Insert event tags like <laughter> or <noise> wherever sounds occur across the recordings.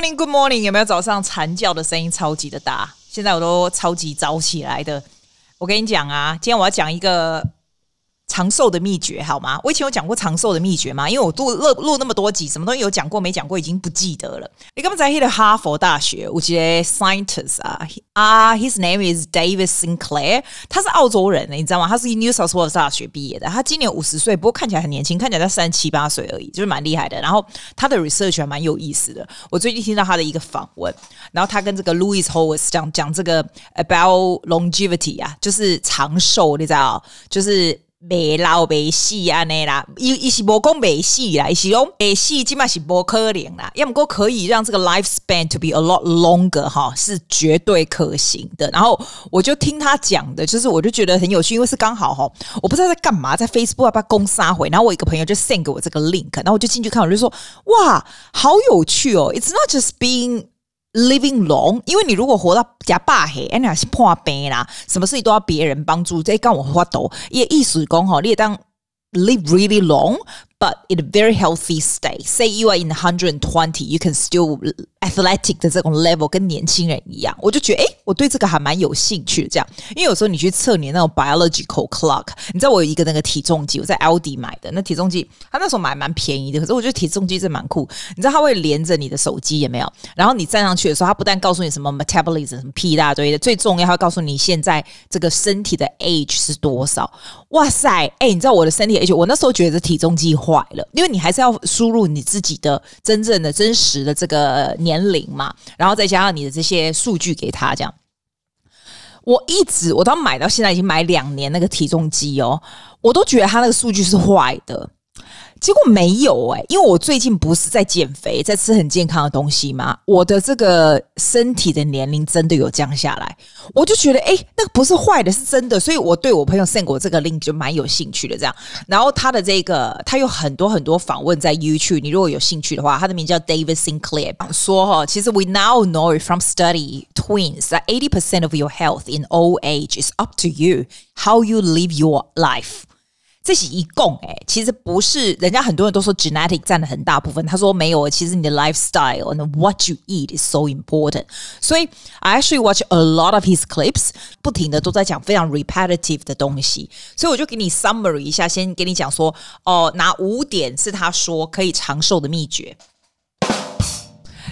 morning, good morning，有没有早上惨叫的声音超级的大？现在我都超级早起来的。我跟你讲啊，今天我要讲一个。长寿的秘诀好吗？我以前有讲过长寿的秘诀吗？因为我录录录那么多集，什么东西有讲过没讲过，已经不记得了。你刚刚在 hit 哈佛大学，我记得 scientist 啊啊，his name is David Sinclair，他是澳洲人，你知道吗？他是 New South Wales 大学毕业的，他今年五十岁，不过看起来很年轻，看起来才三七八岁而已，就是蛮厉害的。然后他的 research 还蛮有意思的。我最近听到他的一个访问，然后他跟这个 Louis Howes 讲讲这个 about longevity 啊，就是长寿，你知道，就是。没老没死啊，那啦，伊伊是无讲没死啦，伊是讲没死，起码是无可能啦。要么过可以让这个 lifespan to be a lot longer 哈，是绝对可行的。然后我就听他讲的，就是我就觉得很有趣，因为是刚好哈，我不知道在干嘛，在 Facebook 要不要攻杀回，然后我一个朋友就 send 给我这个 link，然后我就进去看，我就说哇，好有趣哦！It's not just being Living long，因为你如果活到假霸黑，哎，呀是破病啦，什么事情都要别人帮助，这跟我发抖，也意思讲吼，你也当 live really long。But in a very healthy state, say you are in 120, you can still athletic 的这种 level 跟年轻人一样，我就觉得诶，我对这个还蛮有兴趣的。这样，因为有时候你去测你那种 biological clock，你知道我有一个那个体重机，我在 Aldi 买的那体重机，它那时候买蛮便宜的，可是我觉得体重机真蛮酷。你知道它会连着你的手机有没有？然后你站上去的时候，它不但告诉你什么 metabolism 什么屁一大堆的，最重要，它会告诉你现在这个身体的 age 是多少。哇塞，诶，你知道我的身体 age，我那时候觉得体重计。坏了，因为你还是要输入你自己的真正的真实的这个年龄嘛，然后再加上你的这些数据给他，这样。我一直我到买到现在已经买两年那个体重机哦，我都觉得他那个数据是坏的。结果没有哎、因为我最近不是在减肥，在吃很健康的东西嘛，我的这个身体的年龄真的有降下来，我就觉得哎，那个不是坏的，是真的，所以我对我朋友 send 过这个 link 就蛮有兴趣的这样。然后他的这个，他有很多很多访问在 YouTube，你如果有兴趣的话，他的名叫 David Sinclair，说哈，其实 we now know from study twins that eighty percent of your health in old age is up to you how you live your life。自己一共哎，其实不是，人家很多人都说 genetic 占了很大部分，他说没有，其实你的 lifestyle and what you eat is so important。所以 I actually watch a lot of his clips，不停的都在讲非常 repetitive 的东西，所以我就给你 summary 一下，先给你讲说，哦，哪五点是他说可以长寿的秘诀。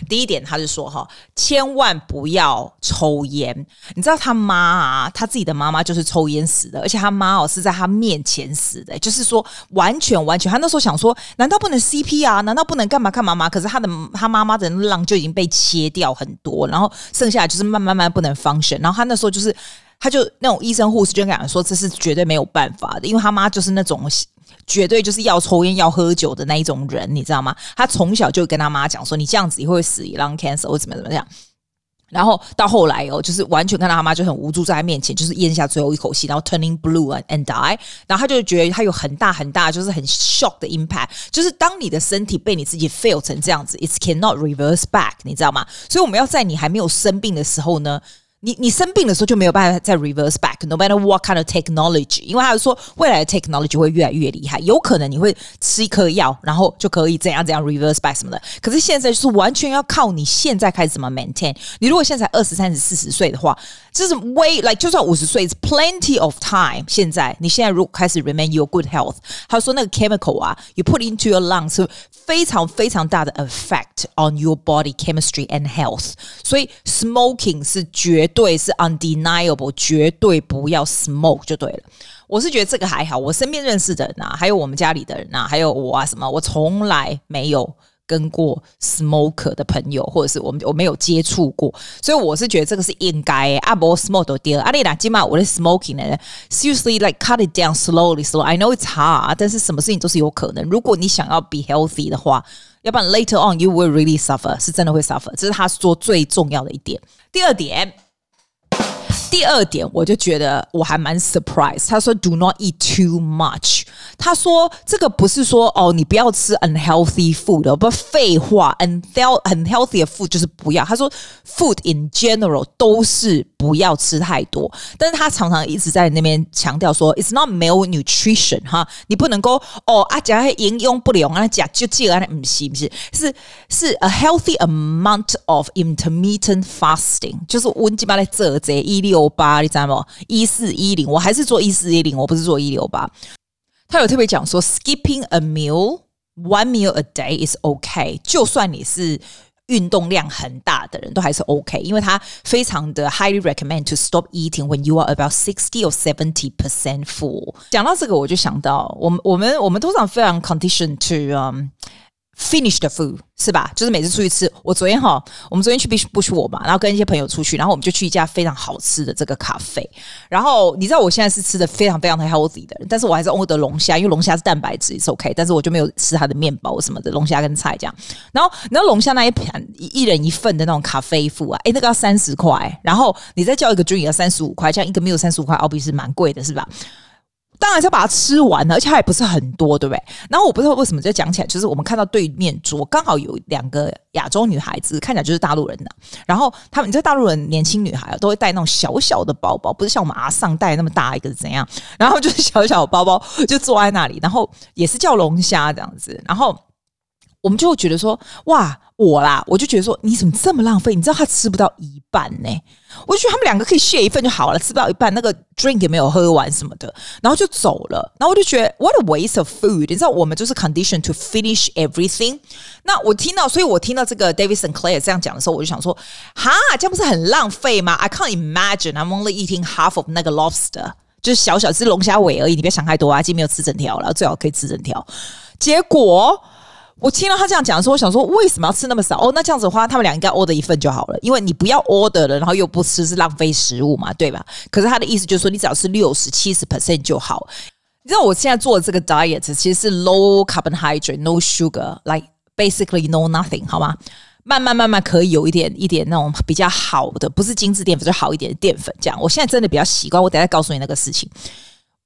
第一点，他是说哈，千万不要抽烟。你知道他妈啊，他自己的妈妈就是抽烟死的，而且他妈哦是在他面前死的，就是说完全完全。他那时候想说，难道不能 CP 啊难道不能干嘛干嘛吗？可是他的他妈妈的浪就已经被切掉很多，然后剩下就是慢慢慢不能 function。然后他那时候就是，他就那种医生护士就跟他说，这是绝对没有办法的，因为他妈就是那种。绝对就是要抽烟要喝酒的那一种人，你知道吗？他从小就跟他妈讲说：“你这样子以后会死 lung cancer 或怎么怎么样。”然后到后来哦，就是完全看到他妈就很无助，在他面前就是咽下最后一口气，然后 turning blue and die。然后他就觉得他有很大很大，就是很 shock 的 impact。就是当你的身体被你自己 fail 成这样子，it cannot reverse back，你知道吗？所以我们要在你还没有生病的时候呢。你你生病的时候就没有办法再 reverse back，no matter what kind of technology，因为他说未来的 technology 会越来越厉害，有可能你会吃一颗药，然后就可以怎样怎样 reverse back 什么的。可是现在就是完全要靠你现在开始怎么 maintain。你如果现在二十三十四十岁的话，这是 way like 就算五十岁，is plenty of time。现在你现在如果开始 remain your good health，他说那个 chemical 啊，you put into your lungs 非常非常大的 effect on your body chemistry and health。所以 smoking 是绝。 对，是 undeniable，绝对不要 smoke 就对了。我是觉得这个还好，我身边认识的人啊，还有我们家里的人啊，还有我啊，什么，我从来没有跟过 smoker 的朋友，或者是我们我没有接触过，所以我是觉得这个是应该。阿伯 smoke 都掉，阿丽娜今晚我的 smoking 呢，seriously like cut it down slowly slow。I know it's hard，但是什么事情都是有可能。如果你想要 be healthy 的话，要不然 later on you will really suffer，是真的会 suffer。这是他说最重要的一点。第二点。第二点，我就觉得我还蛮 surprise。他说 “Do not eat too much”。他说这个不是说哦，你不要吃 unhealthy food，不废话，unhealthy food 就是不要。他说 food in general 都是不要吃太多，但是他常常一直在那边强调说 “It's not malnutrition” 哈，你不能够哦啊讲营养不良啊讲就这样，不是不是是是 a healthy amount of intermittent fasting，就是温基巴来这这一六。六八，你知道吗？一四一零，我还是做一四一零，我不是做一六八。他有特别讲说，skipping a meal, one meal a day is okay。就算你是运动量很大的人，都还是 OK，因为他非常的 highly recommend to stop eating when you are about sixty or seventy percent full。讲到这个，我就想到，我们我们我们通常非常 condition to um。Finish the food 是吧？就是每次出去吃，我昨天哈，我们昨天去 Bush Bush 嘛，然后跟一些朋友出去，然后我们就去一家非常好吃的这个咖啡。然后你知道我现在是吃的非常非常的 healthy 的，但是我还是 order 龙虾，因为龙虾是蛋白质，也是 OK。但是我就没有吃它的面包什么的，龙虾跟菜这样。然后然后龙虾那一盘一人一份的那种咖啡付啊，诶，那个要三十块，然后你再叫一个 drink 要三十五块，这样一个 meal 三十五块，澳币是蛮贵的，是吧？当然是要把它吃完了，而且它也不是很多，对不对？然后我不知道为什么就讲起来，就是我们看到对面桌刚好有两个亚洲女孩子，看起来就是大陆人的。然后他们，你知道大陆人年轻女孩都会带那种小小的包包，不是像我们阿上带那么大一个是怎样？然后就是小小的包包就坐在那里，然后也是叫龙虾这样子，然后。我们就会觉得说，哇，我啦，我就觉得说，你怎么这么浪费？你知道他吃不到一半呢？我就觉得他们两个可以 share 一份就好了，吃不到一半，那个 drink 也没有喝完什么的，然后就走了。然后我就觉得，what a waste of food！你知道，我们就是 condition to finish everything。那我听到，所以我听到这个 David Sinclair 这样讲的时候，我就想说，哈，这样不是很浪费吗？I can't imagine I'm only eating half of 那个 lobster，就是小小只龙虾尾而已，你别想太多啊，今天没有吃整条了，最好可以吃整条。结果。我听到他这样讲的时候，我想说，为什么要吃那么少？哦，那这样子的话，他们俩应该 order 一份就好了，因为你不要 order 了，然后又不吃，是浪费食物嘛，对吧？可是他的意思就是说，你只要吃六十七十 percent 就好。你知道我现在做的这个 diet 其实是 low carbohydrate, no sugar, like basically no nothing，好吗？慢慢慢慢可以有一点一点那种比较好的，不是精致淀粉，就好一点的淀粉。这样，我现在真的比较习惯。我等下告诉你那个事情。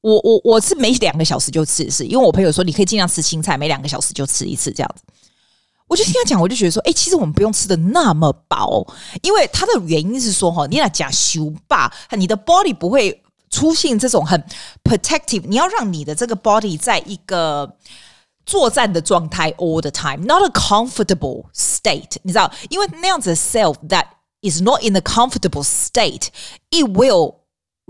我我我是每两个小时就吃一次，因为我朋友说你可以尽量吃青菜，每两个小时就吃一次这样子。我就听他讲，我就觉得说，哎、其实我们不用吃的那么饱，因为它的原因是说，哈，你俩讲修吧，你的 body 不会出现这种很 protective，你要让你的这个 body 在一个作战的状态 all the time，not a comfortable state，你知道，因为那样子的 self that is not in a comfortable state，it will。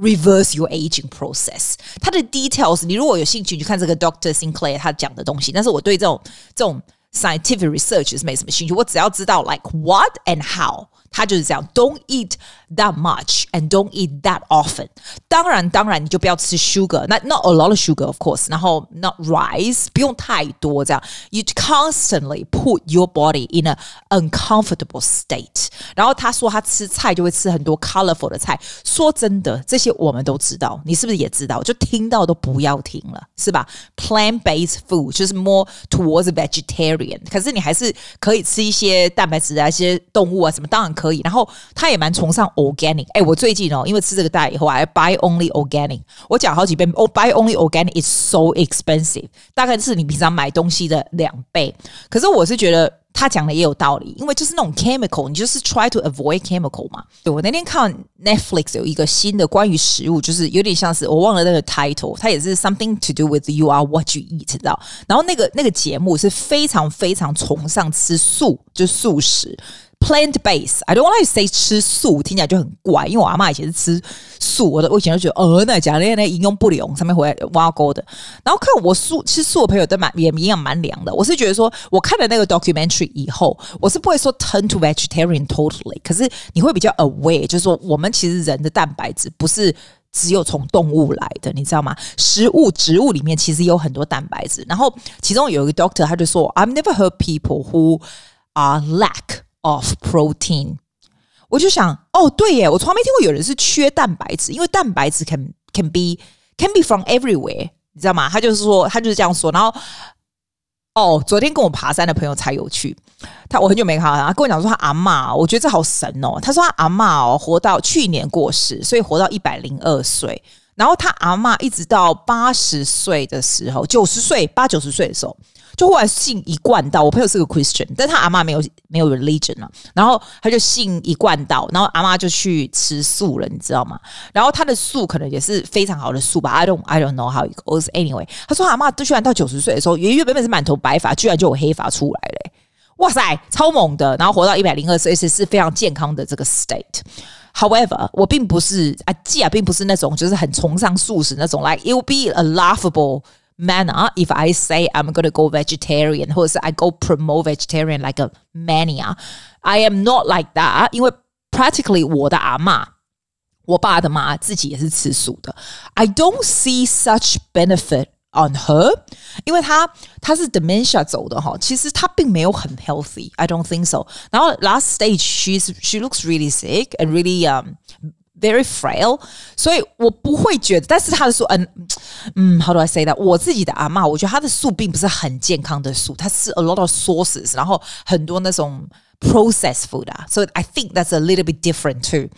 Reverse your aging process，它的 details，你如果有兴趣，你看这个 Doctor Sinclair 他讲的东西。但是我对这种这种 scientific research 是没什么兴趣，我只要知道 like what and how。 他就是这样，Don't eat that much and don't eat that often。当然，当然你就不要吃 sugar，那 not a lot of sugar of course。然后 not rice，不用太多这样。You constantly put your body in a uncomfortable state。然后他说他吃菜就会吃很多 colorful 的菜。说真的，这些我们都知道，你是不是也知道？就听到都不要听了，是吧？Plant-based food 就是 more towards vegetarian。可是你还是可以吃一些蛋白质啊，一些动物啊什么，当然。 可以，然后他也蛮崇尚 organic。哎，我最近哦，因为吃这个蛋以后，I buy only organic。我讲好几遍，哦，buy only organic is so expensive，大概是你平常买东西的两倍。可是我是觉得他讲的也有道理，因为就是那种 chemical，你就是 try to avoid chemical 嘛。对，我那天看 Netflix 有一个新的关于食物，就是有点像是我忘了那个 title，它也是 something to do with you are what you eat，知道？然后那个那个节目是非常非常崇尚吃素，就素食。Plant base, I don't want to say 吃素，听起来就很怪。因为我阿妈以前是吃素，我的我以前就觉得，呃，那讲那那营养不良，上面回来挖沟的。然后看我素吃素的朋友都蛮也营养蛮良的。我是觉得说，我看了那个 documentary 以后，我是不会说 turn to vegetarian totally，可是你会比较 aware，就是说我们其实人的蛋白质不是只有从动物来的，你知道吗？食物植物里面其实有很多蛋白质。然后其中有一个 doctor 他就说，I've never heard people who are lack of protein，我就想，哦，对耶，我从来没听过有人是缺蛋白质，因为蛋白质 can can be can be from everywhere，你知道吗？他就是说，他就是这样说。然后哦，昨天跟我爬山的朋友才有趣，他我很久没看到他，跟我讲说他阿嬷，我觉得这好神哦。他说他阿嬷哦，活到去年过世，所以活到一百零二岁。然后他阿嬷一直到八十岁的时候，九十岁八九十岁的时候，就忽然信一贯道。我朋友是个 Christian，但他阿嬷没有没有 religion 了，然后他就信一贯道，然后阿嬷就去吃素了，你知道吗？然后他的素可能也是非常好的素吧，I don't I don't know how it goes anyway。他说阿嬷都居然到九十岁的时候，原原本本是满头白发，居然就有黑发出来了，哇塞，超猛的！然后活到一百零二岁，是是非常健康的这个 state。However，我并不是啊，既啊，并不是那种就是很崇尚素食那种。Like it will be a laughable manner if I say I'm going to go vegetarian，或者是 I go promote vegetarian like a mania。I am not like that，因为 practically 我的阿嬷，我爸的妈自己也是吃素的。I don't see such benefit。on her，因为他他是 dementia 走的哈，其实他并没有很 healthy，I don't think so。然后 last stage she's she looks really sick and really um very frail，所以我不会觉得，但是他的素，嗯嗯，how do I say that？我自己的阿嬷，我觉得他的素并不是很健康的素，他是 a lot of sauces，然后很多那种 processed food 啊，so I think that's a little bit different too。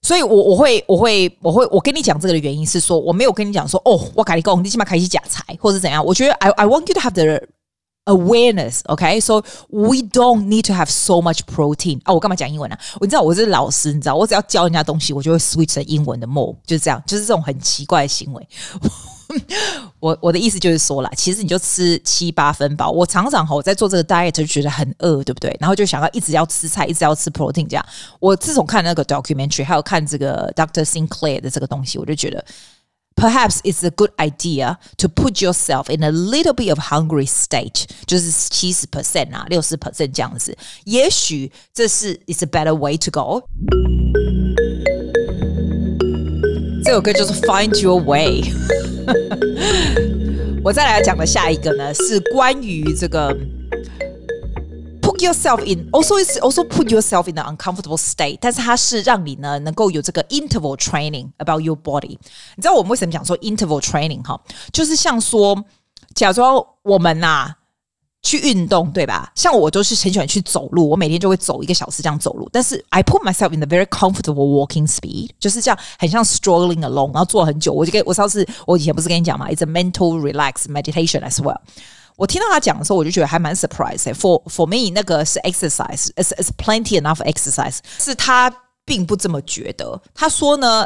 所以我，我我会我会我会我跟你讲这个的原因是说，我没有跟你讲说，哦，我跟你讲，你起码开始假财，或者怎样。我觉得，I I want you to have the awareness，OK？So、we don't need to have so much protein。啊，我干嘛讲英文、啊？我知道我是老师，你知道，我只要教人家东西，我就会 switch 成英文的 mode，就是这样，就是这种很奇怪的行为。<laughs> 我我的意思就是说啦，其实你就吃七八分饱。我常常哈，我在做这个 diet 就觉得很饿，对不对？然后就想要一直要吃菜，一直要吃 protein 这样。我自从看那个 documentary，还有看这个 Doctor Sinclair 的这个东西，我就觉得 perhaps it's a good idea to put yourself in a little bit of hungry state，就是七十 percent 啊，六十 percent 这样子。也许这是 is a better way to go。这首歌就是 Find Your Way。我再来讲的下一个呢，是关于这个 Put <laughs> yourself in also is also put yourself in an uncomfortable state，但是它是让你呢能够有这个 interval training about your body。你知道我们为什么讲说 interval training 哈？就是像说，假装我们呐、啊。去运动对吧？像我都是很喜欢去走路，我每天就会走一个小时这样走路。但是 I put myself in a very comfortable walking speed，就是这样很像 strolling along，然后坐很久。我就跟我上次我以前不是跟你讲嘛，It's a mental relax meditation as well。 我听到他讲的时候，我就觉得还蛮 surprise。For for me，那个是 exercise，is is plenty enough exercise。是他并不这么觉得。他说呢，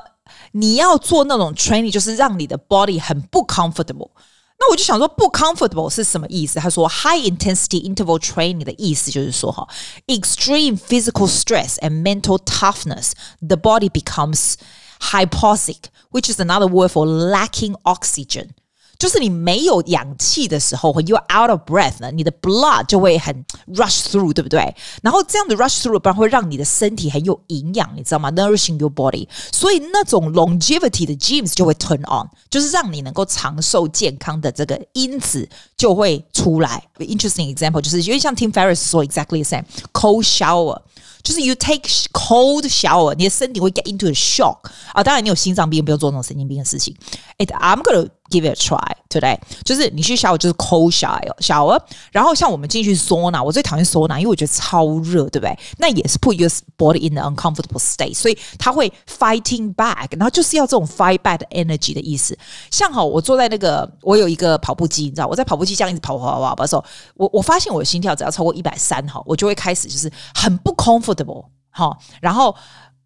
你要做那种 training，就是让你的 body 很不 comfortable。那我就想说，不 comfortable 是什么意思？他说，high intensity interval training 的意思就是说，哈，extreme physical stress and mental toughness，the body becomes hypoxic，which is another word for lacking oxygen。 就是你没有氧气的时候，when you're out of breath 呢，你的 blood 就会很 rush through，对不对？然后这样的 rush through 不然会让你的身体很有营养，你知道吗？Nourishing your body，所以那种 longevity 的 genes 就会 turn on，就是让你能够长寿健康的这个因子就会出来。Interesting example 就是因为像 Tim Ferriss 说 exactly the same，cold shower。就是 you take cold shower，你的身体会 get into a shock 啊！当然，你有心脏病，不要做那种神经病的事情。It, I'm gonna give it a try today。就是你去 shower 就是 cold shower shower，然后像我们进去 sauna，我最讨厌 sauna，因为我觉得超热，对不对？那也是 put your body in an uncomfortable state，所以它会 fighting back，然后就是要这种 fight back energy 的意思。像好，我坐在那个，我有一个跑步机，你知道，我在跑步机这样一直跑跑跑跑的时候，我我发现我的心跳只要超过一百三哈，我就会开始就是很不 comfortable。好，然后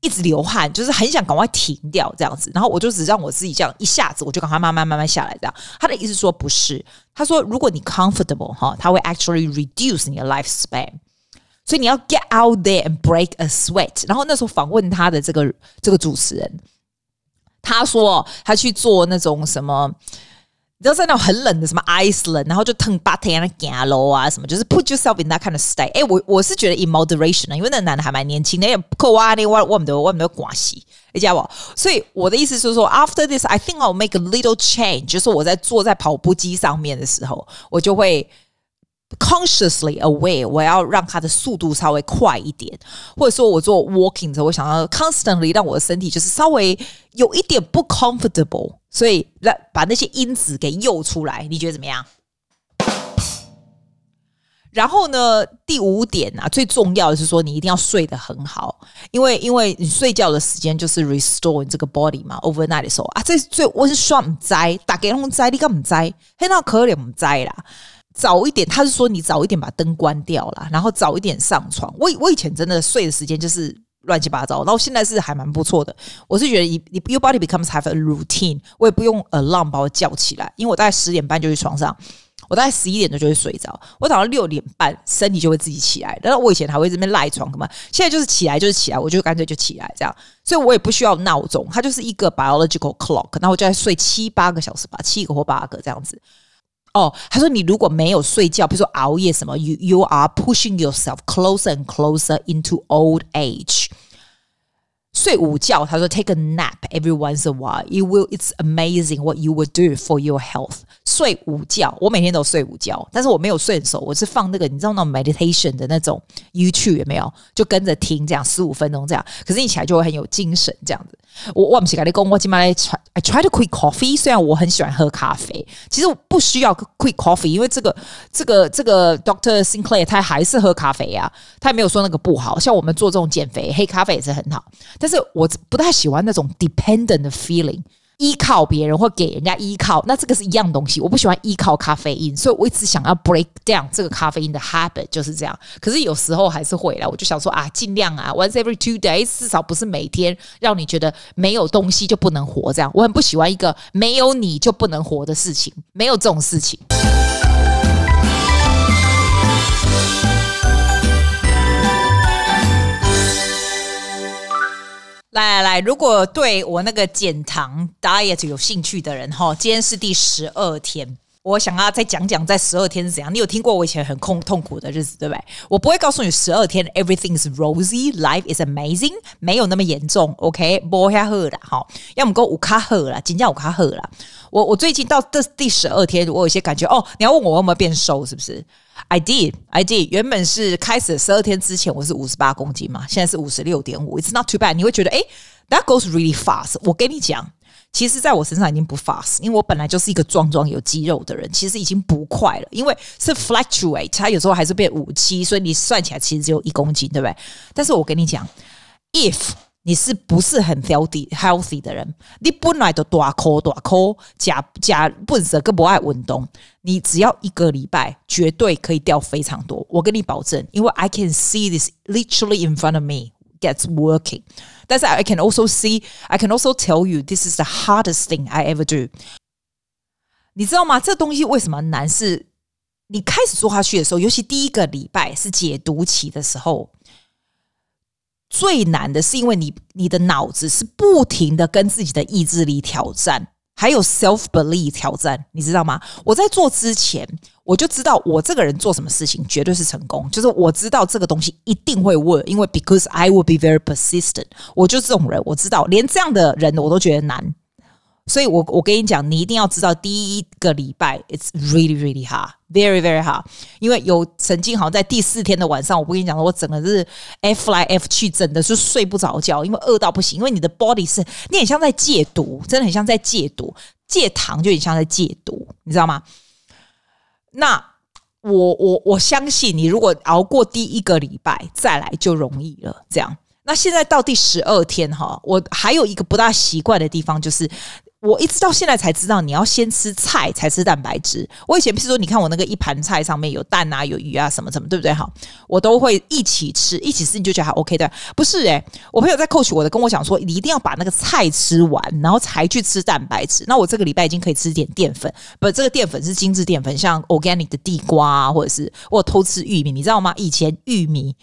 一直流汗，就是很想赶快停掉这样子，然后我就只让我自己这样一下子，我就赶快慢慢慢慢下来这样。他的意思说不是，他说如果你 comfortable 哈，他会 actually reduce 你的 lifespan，所以你要 get out there and break a sweat。然后那时候访问他的这个这个主持人，他说他去做那种什么。你知道在那种很冷的什么 Iceland，然后就腾八天的走路啊什么，就是 put yourself in that kind of state。哎，我我是觉得 in moderation 啊，因为那个男的还蛮年轻的，也不扣啊，那我我们都我们都关系，你知道不？所以我的意思是说，after this I think I'll make a little change，就是我在坐在跑步机上面的时候，我就会。Consciously aware，我要让它的速度稍微快一点，或者说我做 walking 的时候，我想要 constantly 让我的身体就是稍微有一点不 comfortable，所以让把那些因子给诱出来，你觉得怎么样？然后呢，第五点啊，最重要的是说，你一定要睡得很好，因为因为你睡觉的时间就是 restore 你这个 body 嘛。overnight 的时候啊，这最温爽唔摘，打给弄摘，你干唔摘？黑到可怜唔摘啦。早一点，他是说你早一点把灯关掉啦，然后早一点上床。我我以前真的睡的时间就是乱七八糟，然后现在是还蛮不错的。我是觉得你你 your body becomes have a routine，我也不用 alarm 把我叫起来，因为我大概十点半就去床上。我大概十一点钟就会睡着，我早上六点半身体就会自己起来。然后我以前还会这边赖床干嘛？现在就是起来就是起来，我就干脆就起来这样，所以我也不需要闹钟，它就是一个 biological clock。然后我就在睡七八个小时吧，七个或八个这样子。哦，他说你如果没有睡觉，比如说熬夜什么，you you are pushing yourself closer and closer into old age。 睡午觉，他说 take a nap every once a while. It will, it's amazing what you will do for your health. 睡午觉，我每天都睡午觉，但是我没有睡熟，我是放那个你知道那种 meditation 的那种 YouTube 有没有？就跟着听这样十五分钟这样，可是你起来就会很有精神这样子。我我不是跟你讲，我今晚来 try I try to quit coffee。虽然我很喜欢喝咖啡，其实我不需要 quit coffee，因为这个这个这个 Doctor Sinclair 他还是喝咖啡呀、他也没有说那个不好。像我们做这种减肥，黑咖啡也是很好，但是我不太喜欢那种 dependent 的 feeling。依靠别人或给人家依靠，那这个是一样东西。我不喜欢依靠咖啡因，所以我一直想要 break down 这个咖啡因的 habit，就是这样。可是有时候还是会来，我就想说啊，尽量啊，once every two days，至少不是每天让你觉得没有东西就不能活这样。我很不喜欢一个没有你就不能活的事情，没有这种事情。来来来，如果对我那个减糖 diet 有兴趣的人哈，今天是第十二天，我想要再讲讲在十二天是怎样。你有听过我以前很痛痛苦的日子对不对？我不会告诉你十二天 everything is rosy，life is amazing，没有那么严重。OK，不要喝了哈，要么给我五卡喝了，今天五卡喝了。我我最近到这第十二天，我有些感觉哦。你要问我有没有变瘦，是不是？I did, I did。原本是开始十二天之前我是五十八公斤嘛，现在是五十六点五。It's not too bad。你会觉得诶 that goes really fast。我跟你讲，其实在我身上已经不 fast，因为我本来就是一个壮壮有肌肉的人，其实已经不快了。因为是 fluctuate，它有时候还是变五七，所以你算起来其实只有一公斤，对不对？但是我跟你讲，if 你是不是很 healthy healthy 的人？你本来就大口大口，假假笨蛇更不爱运动。你只要一个礼拜，绝对可以掉非常多。我跟你保证，因为 I can see this literally in front of me gets working。但是 I can also see, I can also tell you this is the hardest thing I ever do。你知道吗？这东西为什么难？是你开始做下去的时候，尤其第一个礼拜是解毒期的时候。最难的是，因为你你的脑子是不停的跟自己的意志力挑战，还有 self belief 挑战，你知道吗？我在做之前，我就知道我这个人做什么事情绝对是成功，就是我知道这个东西一定会 work，因为 because I will be very persistent，我就这种人，我知道连这样的人我都觉得难。所以我我跟你讲，你一定要知道，第一个礼拜，it's really really hard，very very hard。因为有曾经好像在第四天的晚上，我不跟你讲了，我整个是 F 来 F 去，真的是睡不着觉，因为饿到不行。因为你的 body 是，你很像在戒毒，真的很像在戒毒，戒糖就很像在戒毒，你知道吗？那我我我相信你，如果熬过第一个礼拜，再来就容易了。这样，那现在到第十二天哈，我还有一个不大习惯的地方就是。我一直到现在才知道，你要先吃菜才吃蛋白质。我以前譬如说，你看我那个一盘菜上面有蛋啊、有鱼啊什么什么，对不对？好，我都会一起吃，一起吃你就觉得还 OK 的？不是诶、我朋友在 coach 我的跟我讲说，你一定要把那个菜吃完，然后才去吃蛋白质。那我这个礼拜已经可以吃点淀粉，不，这个淀粉是精致淀粉，像 organic 的地瓜啊，或者是我偷吃玉米，你知道吗？以前玉米。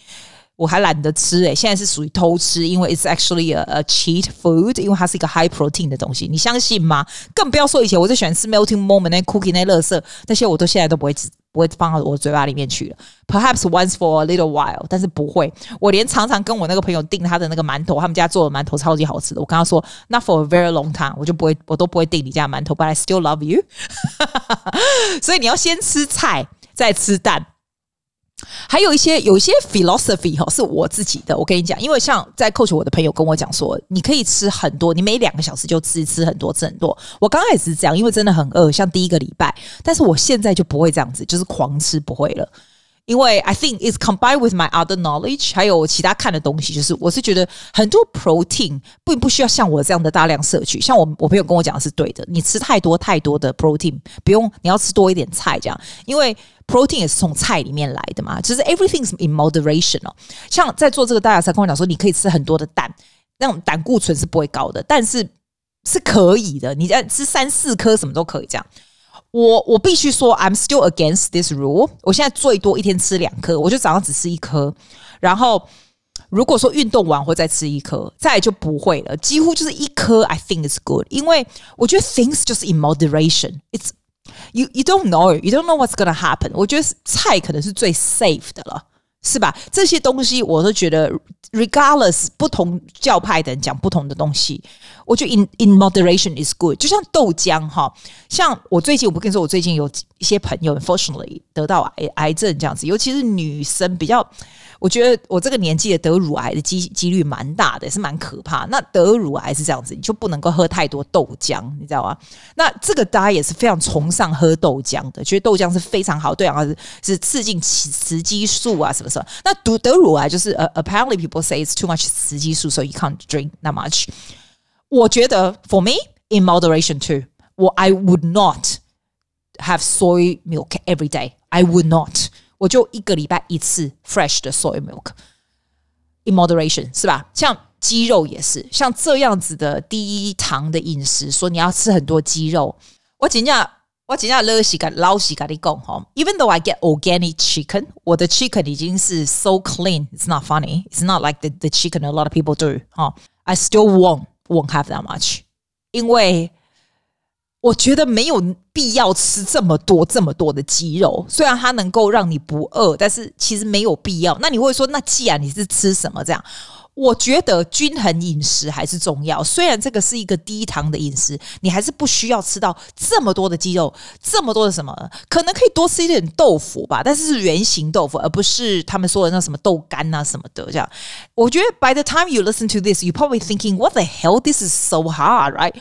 我还懒得吃诶、现在是属于偷吃，因为 it's actually a, a cheat food，因为它是一个 high protein 的东西，你相信吗？更不要说以前我最喜欢吃 melting moment 那 cookie 那垃圾，那些我都现在都不会吃，不会放到我嘴巴里面去了。Perhaps once for a little while，但是不会。我连常常跟我那个朋友订他的那个馒头，他们家做的馒头超级好吃的。我跟他说，not for a very long time，我就不会，我都不会订你家馒头，but I still love you。<laughs> 所以你要先吃菜，再吃蛋。还有一些有一些 philosophy 哈，是我自己的。我跟你讲，因为像在 coach 我的朋友跟我讲说，你可以吃很多，你每两个小时就吃吃很多吃很多。我刚开始是这样，因为真的很饿，像第一个礼拜。但是我现在就不会这样子，就是狂吃不会了。因为 I think it's combined with my other knowledge，还有其他看的东西，就是我是觉得很多 protein 并不需要像我这样的大量摄取。像我我朋友跟我讲的是对的，你吃太多太多的 protein，不用你要吃多一点菜这样，因为 protein 也是从菜里面来的嘛。就是 everything is in moderation 哦。像在做这个大家才跟我讲说，你可以吃很多的蛋，那种胆固醇是不会高的，但是是可以的，你在吃三四颗什么都可以这样。我我必须说，I'm still against this rule。我现在最多一天吃两颗，我就早上只吃一颗，然后如果说运动完会再吃一颗，再来就不会了。几乎就是一颗，I think is good，因为我觉得 things 就是 in moderation。It's you you don't know you don't know what's gonna happen。我觉得菜可能是最 safe 的了。 是吧？这些东西我都觉得，regardless 不同教派的人讲不同的东西，我觉得 in in moderation is good。就像豆浆哈，像我最近我不跟你说，我最近有一些朋友 unfortunately 得到癌癌症这样子，尤其是女生比较。我觉得我这个年纪的得乳癌的机几率蛮大的，也是蛮可怕。那得乳癌是这样子，你就不能够喝太多豆浆，你知道吗？那这个大家也是非常崇尚喝豆浆的，觉得豆浆是非常好，对啊，是是刺激雌雌激素啊，什么什么。那得得乳癌就是呃、，apparently people say it's too much 雌激素，so you can't drink that much。我觉得 for me in moderation too，我 I would not have soy milk every day. I would not。我就一个礼拜一次 fresh 的 soy milk，in moderation 是吧？像鸡肉也是，像这样子的低糖的饮食，说你要吃很多鸡肉。我今天我今天老是跟老是跟你讲哈，even though I get organic chicken，我的 chicken 已经是 so clean，it's not funny，it's not like the the chicken a lot of people do 哈，I still won't won't have that much，因为。我觉得没有必要吃这么多这么多的鸡肉，虽然它能够让你不饿，但是其实没有必要。那你会说，那既然你是吃什么这样？我觉得均衡饮食还是重要。虽然这个是一个低糖的饮食，你还是不需要吃到这么多的鸡肉，这么多的什么，可能可以多吃一点豆腐吧，但是是圆形豆腐，而不是他们说的那什么豆干啊什么的。这样，我觉得 by the time you listen to this, you probably thinking, what the hell? This is so hard, right?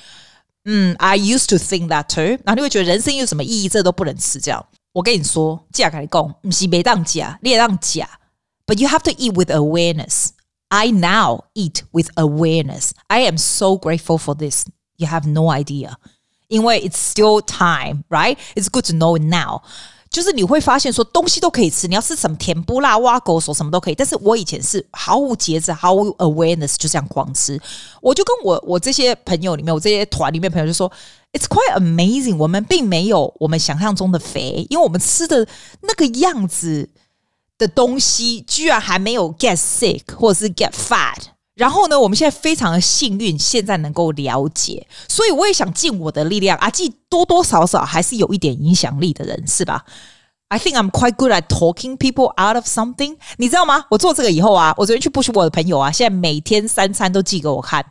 嗯，I used to think that too。然后你会觉得人生有什么意义？这都不能吃。这样，我跟你说，价格讲，不是没当假，你也当假。But you have to eat with awareness. I now eat with awareness. I am so grateful for this. You have no idea. 因为 it's still time, right? It's good to know now. 就是你会发现说东西都可以吃，你要吃什么甜不辣挖狗手什么都可以。但是我以前是毫无节制、毫无 awareness，就这样狂吃。我就跟我我这些朋友里面，我这些团里面朋友就说，It's quite amazing，我们并没有我们想象中的肥，因为我们吃的那个样子的东西，居然还没有 get sick 或者是 get fat。然后呢，我们现在非常的幸运，现在能够了解，所以我也想尽我的力量啊，既多多少少还是有一点影响力的人，是吧？I think I'm quite good at talking people out of something，你知道吗？我做这个以后啊，我昨天去 push 我的朋友啊，现在每天三餐都寄给我看。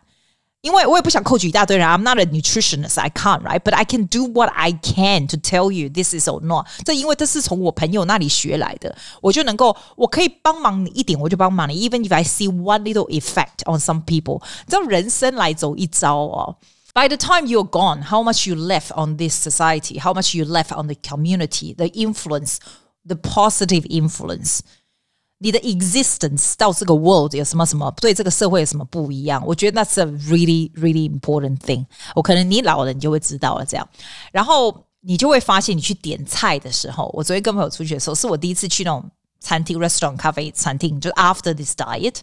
因为我也不想 coach 一大堆人，I'm not a nutritionist, I can't, right? But I can do what I can to tell you this is or not。这因为这是从我朋友那里学来的，我就能够，我可以帮忙你一点，我就帮忙你。Even if I see one little effect on some people，这人生来走一遭哦。By the time you're gone, how much you left on this society? How much you left on the community? The influence, the positive influence. 你的 existence 到这个 world 有什么什么对这个社会有什么不一样？我觉得 that's a really really important thing。我可能你老了你就会知道了这样，然后你就会发现你去点菜的时候，我昨天跟朋友出去的时候，是我第一次去那种餐厅 restaurant 咖啡餐厅，就 after this diet，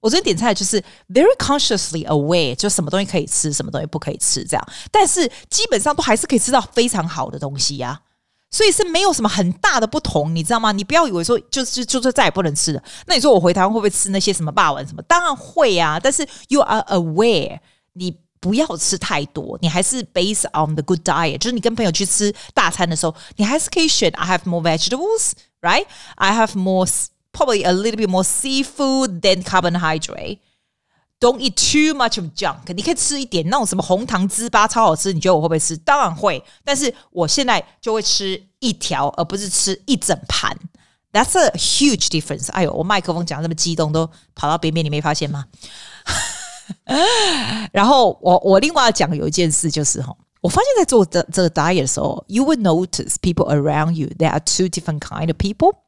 我昨天点菜就是 very consciously aware，就什么东西可以吃，什么东西不可以吃这样，但是基本上都还是可以吃到非常好的东西呀、啊。所以是没有什么很大的不同，你知道吗？你不要以为说就是就是再也不能吃了。那你说我回台湾会不会吃那些什么霸王什么？当然会啊，但是 you are aware，你不要吃太多，你还是 based on the good diet。就是你跟朋友去吃大餐的时候，你还是可以选 I have more vegetables, right? I have more probably a little bit more seafood than carbohydrate. Don't eat too much of junk。你可以吃一点那种什么红糖糍粑超好吃，你觉得我会不会吃？当然会。但是我现在就会吃一条，而不是吃一整盘。That's a huge difference。哎呦，我麦克风讲这么激动，都跑到边边，你没发现吗？然后我我另外要讲有一件事，就是哈，我发现在做这这个 diet 的时候，you will notice people around you there are two different kind of people。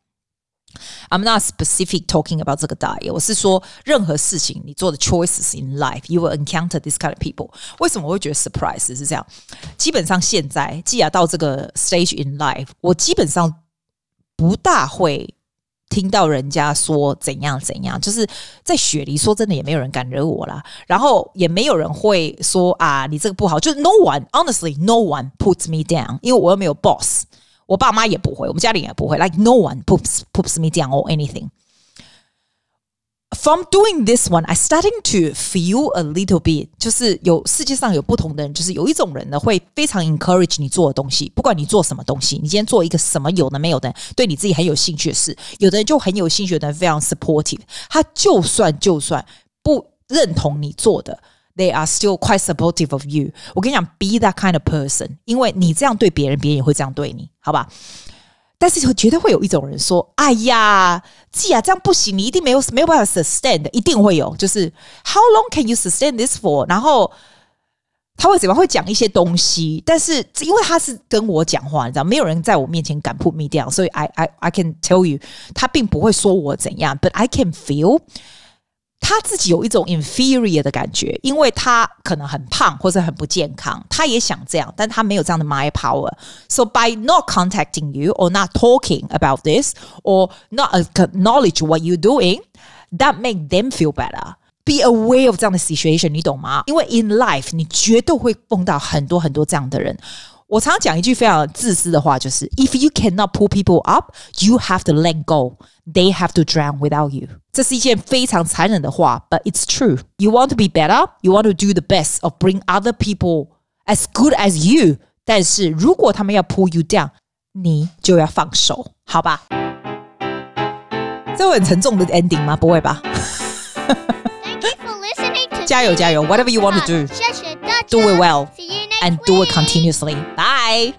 I'm not specific talking about 这个 diet 我是说任何事情你做的 choices in life，you will encounter this kind of people。为什么我会觉得 surprise 是这样？基本上现在既然到这个 stage in life，我基本上不大会听到人家说怎样怎样，就是在雪梨说真的也没有人敢惹我啦，然后也没有人会说啊你这个不好，就是 no one honestly no one puts me down，因为我又没有 boss。我爸妈也不会，我们家里也不会。Like no one poops poops me down or anything. From doing this one, I starting to feel a little bit，就是有世界上有不同的人，就是有一种人呢会非常 encourage 你做的东西，不管你做什么东西，你今天做一个什么有的没有的，对你自己很有兴趣的事，有的人就很有兴趣的非常 supportive，他就算就算不认同你做的。They are still quite supportive of you。我跟你讲，be that kind of person，因为你这样对别人，别人也会这样对你，好吧？但是绝对会有一种人说：“哎呀，既然这样不行，你一定没有没有办法 sustain 的，一定会有。就是 How long can you sustain this for？然后他会怎么会讲一些东西？但是因为他是跟我讲话，你知道，没有人在我面前敢 put me down，所以 I I I can tell you，他并不会说我怎样，but I can feel。” 他自己有一种 inferior 的感觉，因为他可能很胖或者很不健康，他也想这样，但他没有这样的 mind power。So by not contacting you or not talking about this or not acknowledge what you're doing, that make them feel better. Be aware of 这样的 situation，你懂吗？因为 in life 你绝对会碰到很多很多这样的人。 我常常讲一句非常自私的话，就是 If you cannot pull people up, you have to let go. They have to drown without you. 这是一件非常残忍的话，but it's true. You want to be better. You want to do the best of bring other people as good as you. 但是如果他们要 pull you down，你就要放手，好吧？这会很沉重的 ending 吗？不会吧 <laughs> 加油加油！Whatever you want to do, do it well and do it continuously. Bye.